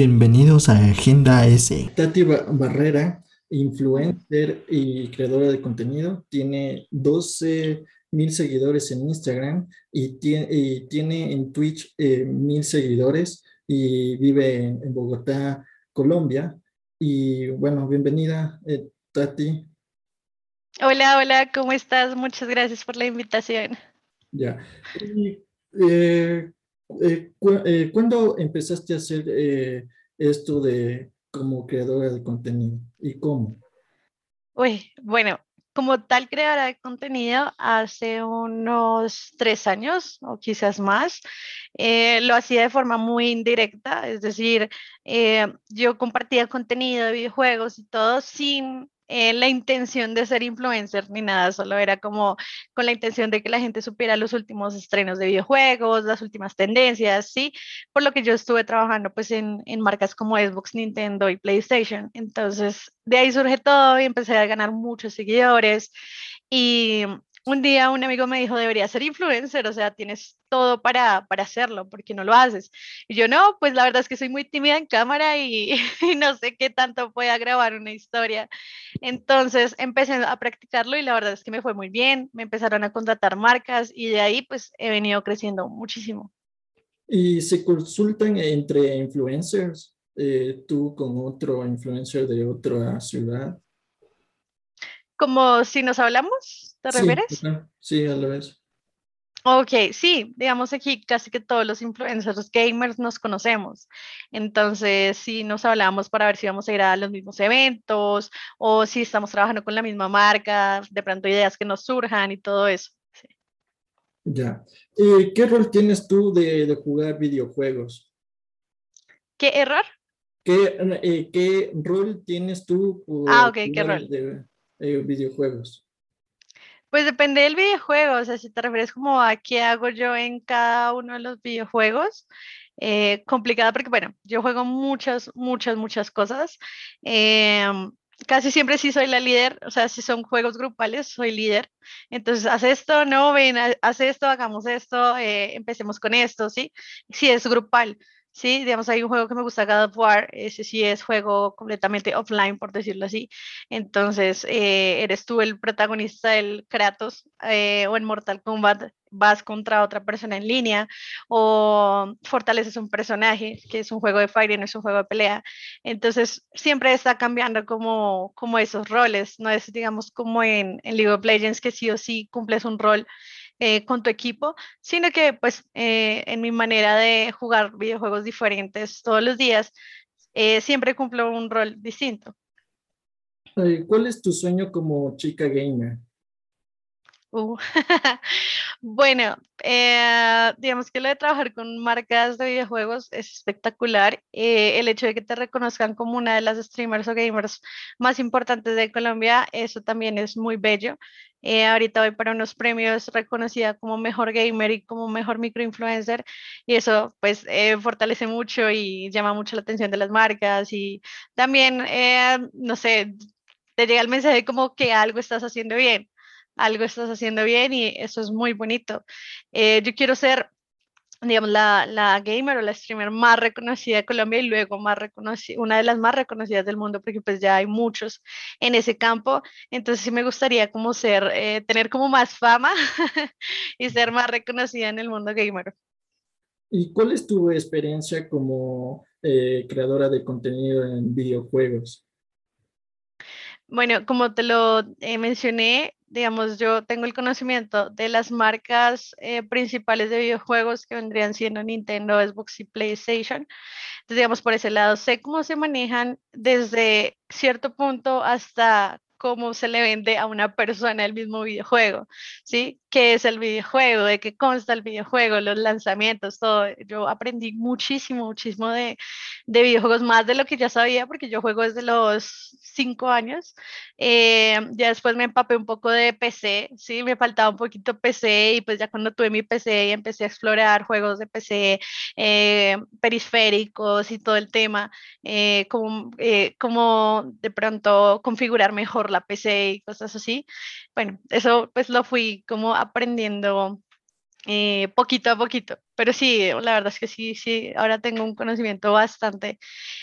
Bienvenidos a Agenda S. Tati Barrera, influencer y creadora de contenido, tiene 12 mil seguidores en Instagram y tiene, en Twitch eh, mil seguidores y vive en, Bogotá, Colombia. Y bueno, bienvenida, eh, Tati. Hola, hola, ¿cómo estás? Muchas gracias por la invitación. Ya. Eh, eh, eh, ¿Cuándo empezaste a hacer eh, esto de como creadora de contenido y cómo? Uy, bueno, como tal creadora de contenido hace unos tres años o quizás más. lo hacía de forma muy indirecta, es decir, yo compartía contenido de videojuegos y todo sin eh, la intención de ser influencer ni nada, solo era como con la intención de que la gente supiera los últimos estrenos de videojuegos, las últimas tendencias, ¿sí? Por lo que yo estuve trabajando pues en, en marcas como Xbox, Nintendo y PlayStation. Entonces, de ahí surge todo y empecé a ganar muchos seguidores y un día un amigo me dijo, deberías ser influencer, o sea, tienes todo para, para hacerlo, ¿por qué no lo haces? Y yo, no, pues la verdad es que soy muy tímida en cámara y, y, no sé qué tanto pueda grabar una historia. Entonces empecé a practicarlo y la verdad es que me fue muy bien, me empezaron a contratar marcas y de ahí pues he venido creciendo muchísimo. ¿Y se consultan entre influencers? Eh, tú con otro influencer de otra ciudad. Como si nos hablamos. ¿Te refieres? Sí, a la vez. Ok, sí, digamos aquí casi que todos los influencers gamers nos conocemos. Entonces, sí nos hablamos para ver si vamos a ir a los mismos eventos o si estamos trabajando con la misma marca, de pronto ideas que nos surjan y todo eso. Ya. Eh, ¿Qué rol tienes tú de, jugar videojuegos? ¿Qué error? ¿Qué, eh, ¿qué rol tienes tú ah, ok, ¿qué rol? de eh, videojuegos? Pues depende del videojuego, o sea, si te refieres como a qué hago yo en cada uno de los videojuegos, eh, complicada porque, bueno, yo juego muchas, muchas, muchas cosas. Em, casi siempre sí soy la líder, o sea, si son juegos grupales, soy líder. Entonces, haz esto, no, ven, haz esto, hagamos esto, eh, empecemos con esto, ¿sí? Si es grupal. Sí, digamos, hay un juego que me gusta, God of War, ese sí es juego completamente offline, por decirlo así. Entonces, eh, eres tú el protagonista del Kratos eh, o en Mortal Kombat vas contra otra persona en línea o fortaleces un personaje, que es un juego de fighting, no es un juego de pelea. Entonces, siempre está cambiando como, como esos roles, no es, digamos, como en, en League of Legends, que sí o sí cumples un rol eh, con tu equipo, sino que pues eh, en mi manera de jugar videojuegos diferentes todos los días, eh, siempre cumplo un rol distinto. ¿Cuál es tu sueño como chica gamer? Uh, bueno, digamos que lo de trabajar con marcas de videojuegos es espectacular. el hecho de que te reconozcan como una de las streamers o gamers más importantes de Colombia, eso también es muy bello. Eh, ahorita voy para unos premios reconocida como mejor gamer y como mejor microinfluencer y eso pues eh, fortalece mucho y llama mucho la atención de las marcas y también, eh, no sé, te llega el mensaje como que algo estás haciendo bien, algo estás haciendo bien y eso es muy bonito. yo quiero ser digamos, la, la, gamer o la streamer más reconocida de Colombia y luego más reconocida, una de las más reconocidas del mundo, porque pues ya hay muchos en ese campo. Entonces sí me gustaría como ser, eh, tener como más fama y ser más reconocida en el mundo gamer. ¿Y cuál es tu experiencia como eh, creadora de contenido en videojuegos? Bueno, como te lo eh, mencioné, digamos, yo tengo el conocimiento de las marcas eh, principales de videojuegos que vendrían siendo Nintendo, Xbox y PlayStation. Entonces, digamos, por ese lado, sé cómo se manejan desde cierto punto hasta cómo se le vende a una persona el mismo videojuego, ¿sí? ¿Qué es el videojuego? ¿De qué consta el videojuego? Los lanzamientos, todo. Yo aprendí muchísimo, muchísimo de, de videojuegos, más de lo que ya sabía, porque yo juego desde los cinco años. Eh, ya después me empapé un poco de PC, ¿sí? Me faltaba un poquito PC y pues ya cuando tuve mi PC y empecé a explorar juegos de PC, eh, periféricos y todo el tema, eh, como, como de pronto configurar mejor la PC y cosas así. Bueno, eso pues lo fui como aprendiendo eh, poquito a poquito. Pero sí, la verdad es que sí, sí, ahora tengo un conocimiento bastante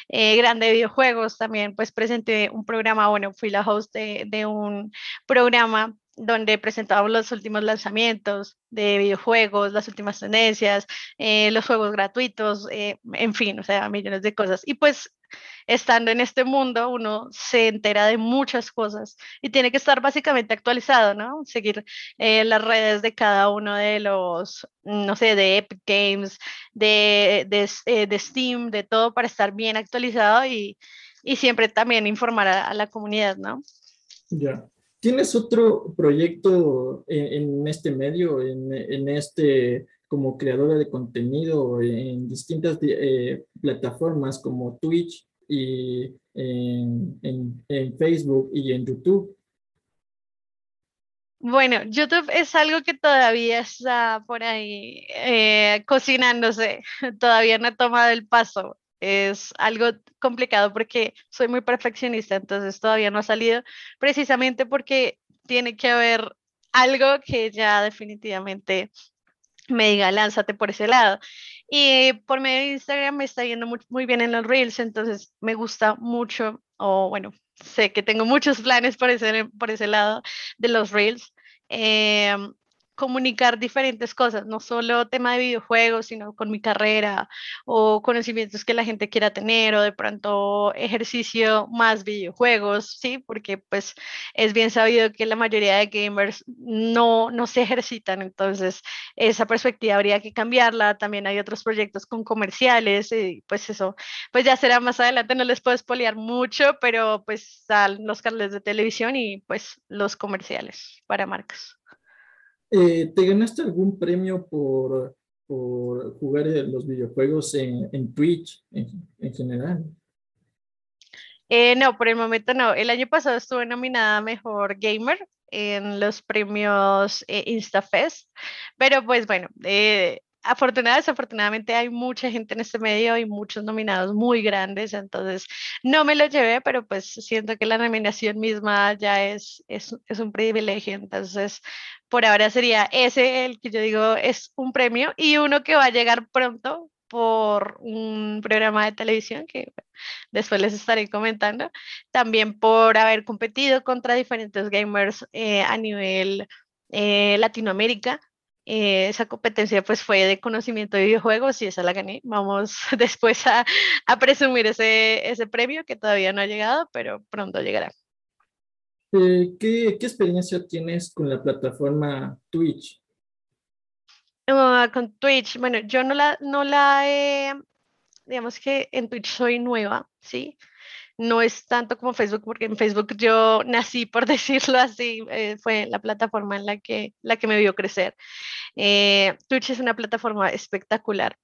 eh, grande de videojuegos. También pues presenté un programa, bueno, fui la host de, de un programa donde presentábamos los últimos lanzamientos de videojuegos, las últimas tendencias, eh, los juegos gratuitos, en fin, o sea, millones de cosas. Y pues estando en este mundo, uno se entera de muchas cosas y tiene que estar básicamente actualizado, ¿no? Seguir eh, las redes de cada uno de los, no sé, de Epic Games, de, de, eh, de Steam, de todo para estar bien actualizado y, y siempre también informar a, la comunidad, ¿no? Ya. ¿Tienes otro proyecto en, este medio, en, este como creadora de contenido en distintas eh, plataformas como Twitch y en, en, Facebook y en YouTube? Bueno, YouTube es algo que todavía está por ahí eh, cocinándose, todavía no ha tomado el paso. Es algo complicado porque soy muy perfeccionista, entonces todavía no ha salido, precisamente porque tiene que haber algo que ya definitivamente me diga, lánzate por ese lado. Y por medio de Instagram me está yendo muy, bien en los reels, entonces me gusta mucho, o bueno, sé que tengo muchos planes por ese, por ese lado de los reels. Eh, comunicar diferentes cosas, no solo tema de videojuegos, sino con mi carrera o conocimientos que la gente quiera tener o de pronto ejercicio más videojuegos, ¿sí? Porque pues es bien sabido que la mayoría de gamers no, no se ejercitan, entonces esa perspectiva habría que cambiarla. También hay otros proyectos con comerciales y pues eso, pues ya será más adelante, no les puedo espolear mucho, pero pues están los canales de televisión y pues los comerciales para marcas. Eh, ¿Te ganaste algún premio por, jugar los videojuegos en, Twitch en, en general? Eh, no, por el momento no. El año pasado estuve nominada Mejor Gamer en los premios eh, InstaFest, pero pues bueno, afortunadamente, desafortunadamente hay mucha gente en este medio y muchos nominados muy grandes, entonces no me lo llevé, pero pues siento que la nominación misma ya es, es, es un privilegio, entonces por ahora sería ese el que yo digo es un premio y uno que va a llegar pronto por un programa de televisión que después les estaré comentando, también por haber competido contra diferentes gamers eh, a nivel eh, Latinoamérica eh, esa competencia pues fue de conocimiento de videojuegos y esa la gané. Vamos después a, a presumir ese, ese premio que todavía no ha llegado, pero pronto llegará. Eh, ¿qué, ¿qué, experiencia tienes con la plataforma Twitch? Uh, con Twitch, bueno, yo no la, no la he, digamos que en Twitch soy nueva, ¿sí? No es tanto como Facebook, porque en Facebook yo nací, por decirlo así, eh, fue la plataforma en la que, la que me vio crecer. Eh, Twitch es una plataforma espectacular.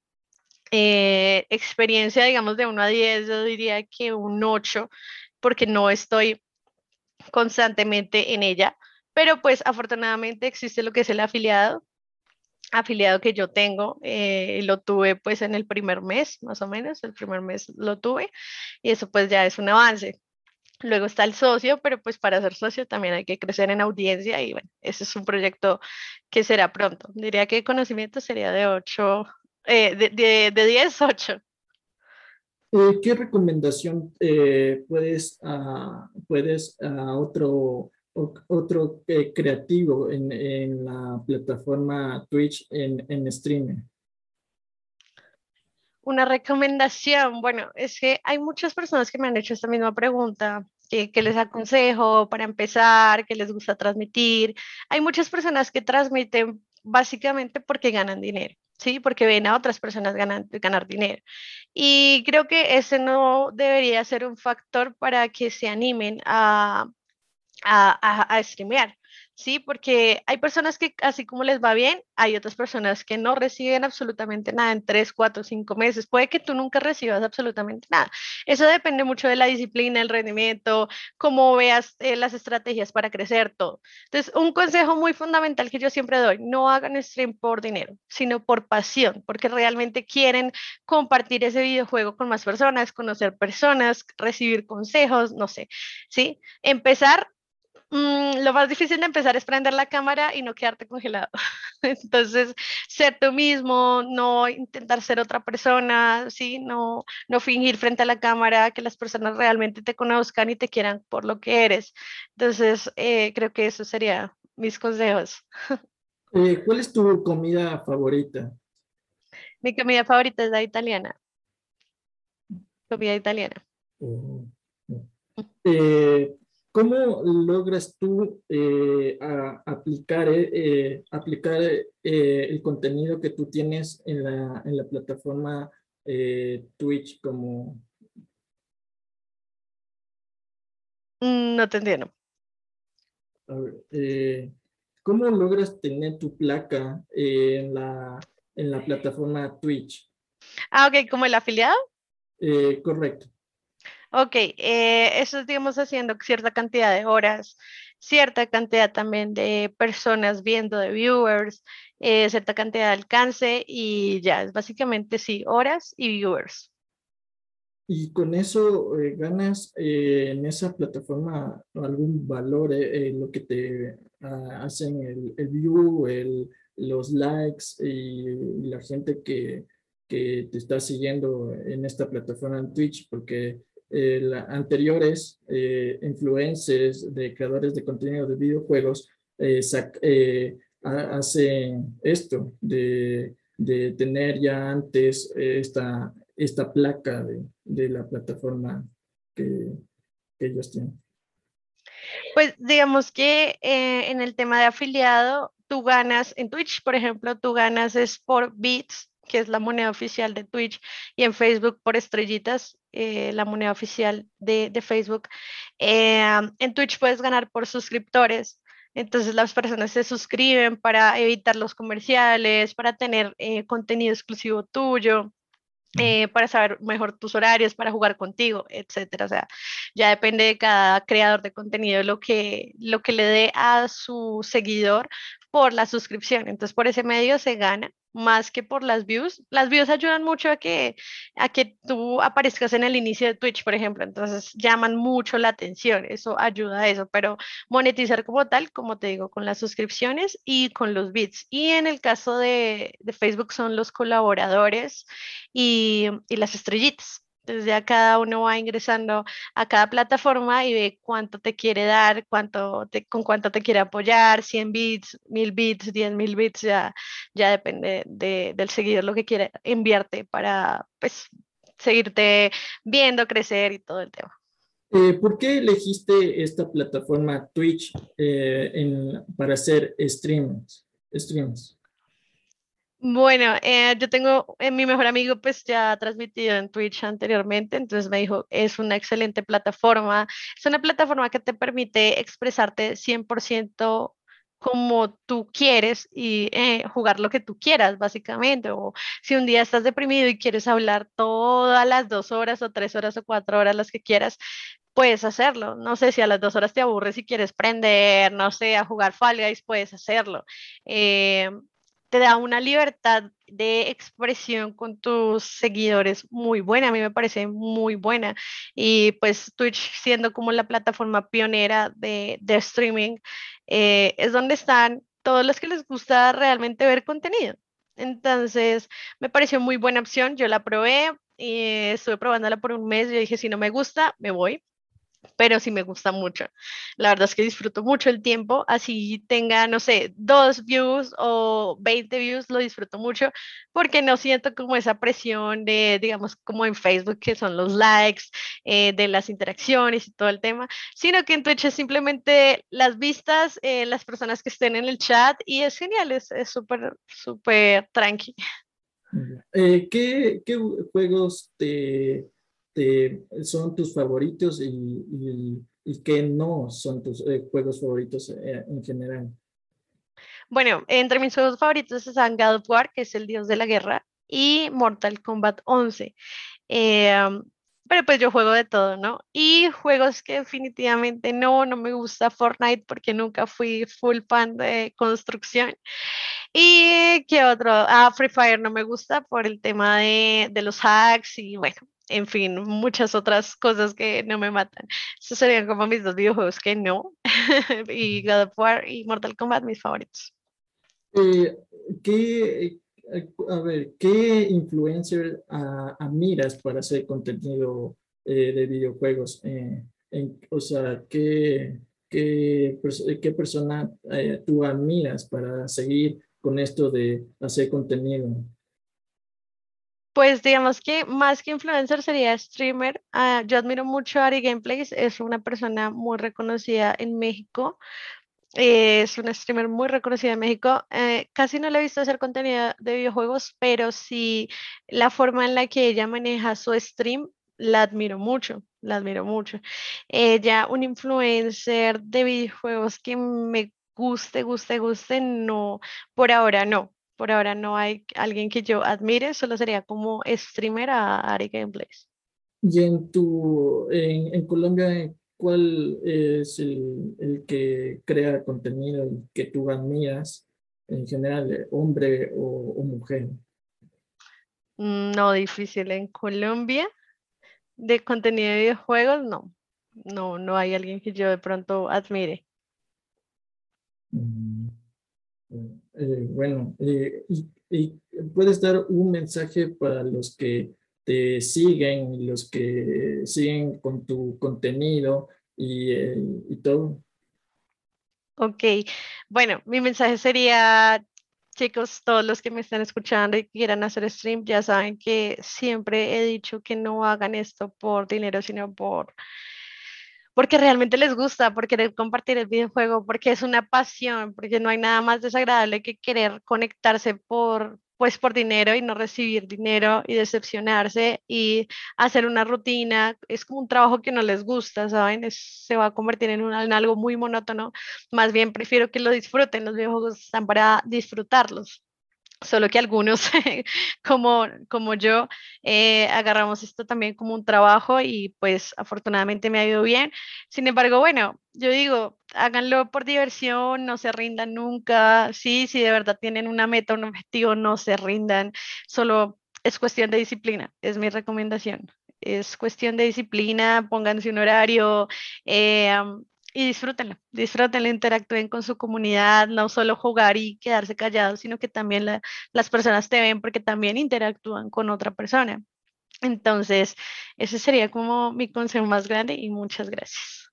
Eh, experiencia, digamos, de 1 a 10, yo diría que un 8, porque no estoy constantemente en ella, pero pues afortunadamente existe lo que es el afiliado, afiliado que yo tengo, eh, lo tuve pues en el primer mes, más o menos, el primer mes lo tuve, y eso pues ya es un avance. Luego está el socio, pero pues para ser socio también hay que crecer en audiencia y bueno, ese es un proyecto que será pronto. Diría que conocimiento sería de 8, eh, de, de, de, 10, 8. Eh, ¿Qué recomendación eh, puedes, a, puedes a otro otro eh, creativo en, en, la plataforma Twitch en, en streaming? Una recomendación, bueno, es que hay muchas personas que me han hecho esta misma pregunta, que, que les aconsejo para empezar, que les gusta transmitir. Hay muchas personas que transmiten básicamente porque ganan dinero. ¿sí? Porque ven a otras personas ganan, ganar dinero. Y creo que ese no debería ser un factor para que se animen a, a, a, a. ¿sí? Porque hay personas que así como les va bien, hay otras personas que no reciben absolutamente nada en tres, cuatro, cinco meses. Puede que tú nunca recibas absolutamente nada. Eso depende mucho de la disciplina, el rendimiento, cómo veas eh, las estrategias para crecer, todo. Entonces, un consejo muy fundamental que yo siempre doy, no hagan stream por dinero, sino por pasión, porque realmente quieren compartir ese videojuego con más personas, conocer personas, recibir consejos, no sé, ¿sí? Empezar Mm, lo más difícil de empezar es prender la cámara y no quedarte congelado. Entonces, ser tú mismo, no intentar ser otra persona, ¿sí? No, no fingir frente a la cámara, que las personas realmente te conozcan y te quieran por lo que eres. Entonces, eh, creo que eso sería mis consejos. Eh, ¿Cuál es tu comida favorita? Mi comida favorita es la italiana. Comida italiana. Oh, eh, ¿Cómo logras tú eh, aplicar, aplicar el contenido que tú tienes en la, en la plataforma Twitch como... Mm, no te entiendo. A ver, ¿Cómo logras tener tu placa en, la, en la plataforma Twitch? Ah, ok, como el afiliado. Eh, correcto. Ok, eh, eso es, digamos, haciendo cierta cantidad de horas, cierta cantidad también de personas viendo, de viewers, eh, cierta cantidad de alcance y ya, es básicamente sí, horas y viewers. Y con eso ganas en esa plataforma algún valor, lo que te Ah, hacen el, el view, el, los likes y, la gente que, que, te está siguiendo en esta plataforma en Twitch, porque eh, anteriores eh, influencers de creadores de contenido de videojuegos eh, eh hacen esto de, de, tener ya antes esta, esta placa de, de la plataforma que, que ellos tienen. Pues digamos que eh, en el tema de afiliado, tú ganas en Twitch, por ejemplo, tú ganas es por bits, que es la moneda oficial de Twitch, y en Facebook por estrellitas, eh, la moneda oficial de, Facebook. Eh, en Twitch puedes ganar por suscriptores. Entonces las personas se suscriben para evitar los comerciales, para tener contenido exclusivo tuyo. Eh, para saber mejor tus horarios, para jugar contigo, etcétera. O sea, ya depende de cada creador de contenido lo que, lo que le dé a su seguidor por la suscripción. Entonces, por ese medio se gana más que por las views. Las views ayudan mucho a que, a que tú aparezcas en el inicio de Twitch, por ejemplo. Entonces, llaman mucho la atención. Eso ayuda a eso. Pero monetizar como tal, como te digo, con las suscripciones y con los bits. Y en el caso de, de Facebook son los colaboradores y, y las estrellitas. Entonces ya cada uno va ingresando a cada plataforma y ve cuánto te quiere dar, cuánto con cuánto te quiere apoyar, 100 bits, 1000 bits, 10.000 bits, ya, ya depende de, del seguidor lo que quiere enviarte para pues seguirte viendo crecer y todo el tema. Eh, ¿Por qué elegiste esta plataforma Twitch eh, para hacer streams? streams? Bueno, eh, yo tengo, eh, mi mejor amigo pues ya ha transmitido en Twitch anteriormente, entonces me dijo, es una excelente plataforma, es una plataforma que te permite expresarte 100% como tú quieres y eh, jugar lo que tú quieras, básicamente. O si un día estás deprimido y quieres hablar todas las dos horas o tres horas o cuatro horas, las que quieras, puedes hacerlo. No sé si a las dos horas te aburres y quieres prender, no sé, a jugar Fall Guys, puedes hacerlo te da una libertad de expresión con tus seguidores muy buena, a mí me parece muy buena. Y pues Twitch siendo como la plataforma pionera de, streaming, eh, es donde están todos los que les gusta realmente ver contenido. Entonces, me pareció muy buena opción, yo la probé y estuve probándola por un mes, yo dije, si no me gusta, me voy pero sí me gusta mucho. La verdad es que disfruto mucho el tiempo, así tenga, no sé, dos views o 20 views, lo disfruto mucho porque no siento como esa presión de, digamos, como en Facebook, que son los likes, eh, de las interacciones y todo el tema, sino que en Twitch es simplemente las vistas, eh, las personas que estén en el chat y es genial, es súper, súper tranqui. Eh, ¿qué, ¿Qué juegos te son tus favoritos y, qué no son tus eh, juegos favoritos eh, en general? Bueno, entre mis juegos favoritos están God of War, que es el dios de la guerra, y Mortal Kombat 11. Em, pero pues yo juego de todo, ¿no? Y juegos que definitivamente no, no me gusta Fortnite porque nunca fui full fan de construcción. ¿Y qué otro? Ah, Free Fire no me gusta por el tema de, de los hacks y bueno, en fin, muchas otras cosas que no me matan. Esos serían como mis dos videojuegos que no. y God of War y Mortal Kombat mis favoritos. Eh, ¿qué, a ver, ¿qué influencer admiras para hacer contenido de videojuegos? o sea, ¿qué, qué, qué persona tú admiras para seguir con esto de hacer contenido? Pues digamos que más que influencer sería streamer. Ah, yo admiro mucho a Ari Gameplays, es una persona muy reconocida en México. es una streamer muy reconocida en México. Eh, casi no le he visto hacer contenido de videojuegos, pero sí la forma en la que ella maneja su stream, la admiro mucho, la admiro mucho. Ella, un influencer de videojuegos que me guste, guste, guste, no, por ahora no. Por ahora no hay alguien que yo admire, solo sería como streamer a Ari Gameplays. Y en tu, en, Colombia, ¿cuál es el, que crea contenido que tú admiras en general, hombre o, mujer? Mm, no, difícil. En Colombia, de contenido de videojuegos, no. No, no hay alguien que yo de pronto admire. Mm. Eh, bueno, eh, puedes dar un mensaje para los que te siguen, los que siguen con tu contenido y, eh, y todo. Ok, bueno, mi mensaje sería, chicos, todos los que me están escuchando y quieran hacer stream, ya saben que siempre he dicho que no hagan esto por dinero, sino por porque realmente les gusta, por querer compartir el videojuego, porque es una pasión, porque no hay nada más desagradable que querer conectarse por, pues por dinero y no recibir dinero y decepcionarse y hacer una rutina, es como un trabajo que no les gusta, ¿saben? se va a convertir en, en algo muy monótono, más bien prefiero que lo disfruten, los videojuegos están para disfrutarlos solo que algunos, como, como yo, eh, agarramos esto también como un trabajo y pues afortunadamente me ha ido bien. Sin embargo, bueno, yo digo, háganlo por diversión, no se rindan nunca, sí, si de verdad tienen una meta, un objetivo, no se rindan, solo es cuestión de disciplina, es mi recomendación. Es cuestión de disciplina, pónganse un horario, eh, y disfrútenlo, disfrútenlo, interactúen con su comunidad, no solo jugar y quedarse callados, sino que también las personas te ven porque también interactúan con otra persona. Entonces, ese sería como mi consejo más grande y muchas gracias.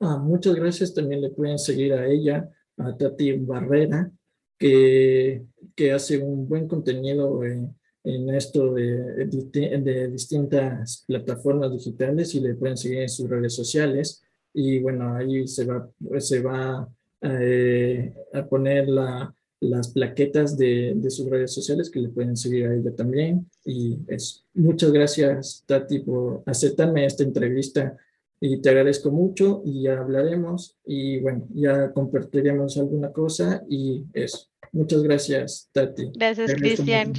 Ah, muchas gracias. También le pueden seguir a ella, a Tati Barrera, que, que hace un buen contenido en, en esto de, de, de distintas plataformas digitales y le pueden seguir en sus redes sociales y bueno, ahí se va, se va eh, a poner la, las plaquetas de, de, sus redes sociales que le pueden seguir a ella también. Y es, muchas gracias, Tati, por aceptarme esta entrevista y te agradezco mucho y ya hablaremos y bueno, ya compartiremos alguna cosa y eso. Muchas gracias, Tati. Gracias, Cristian.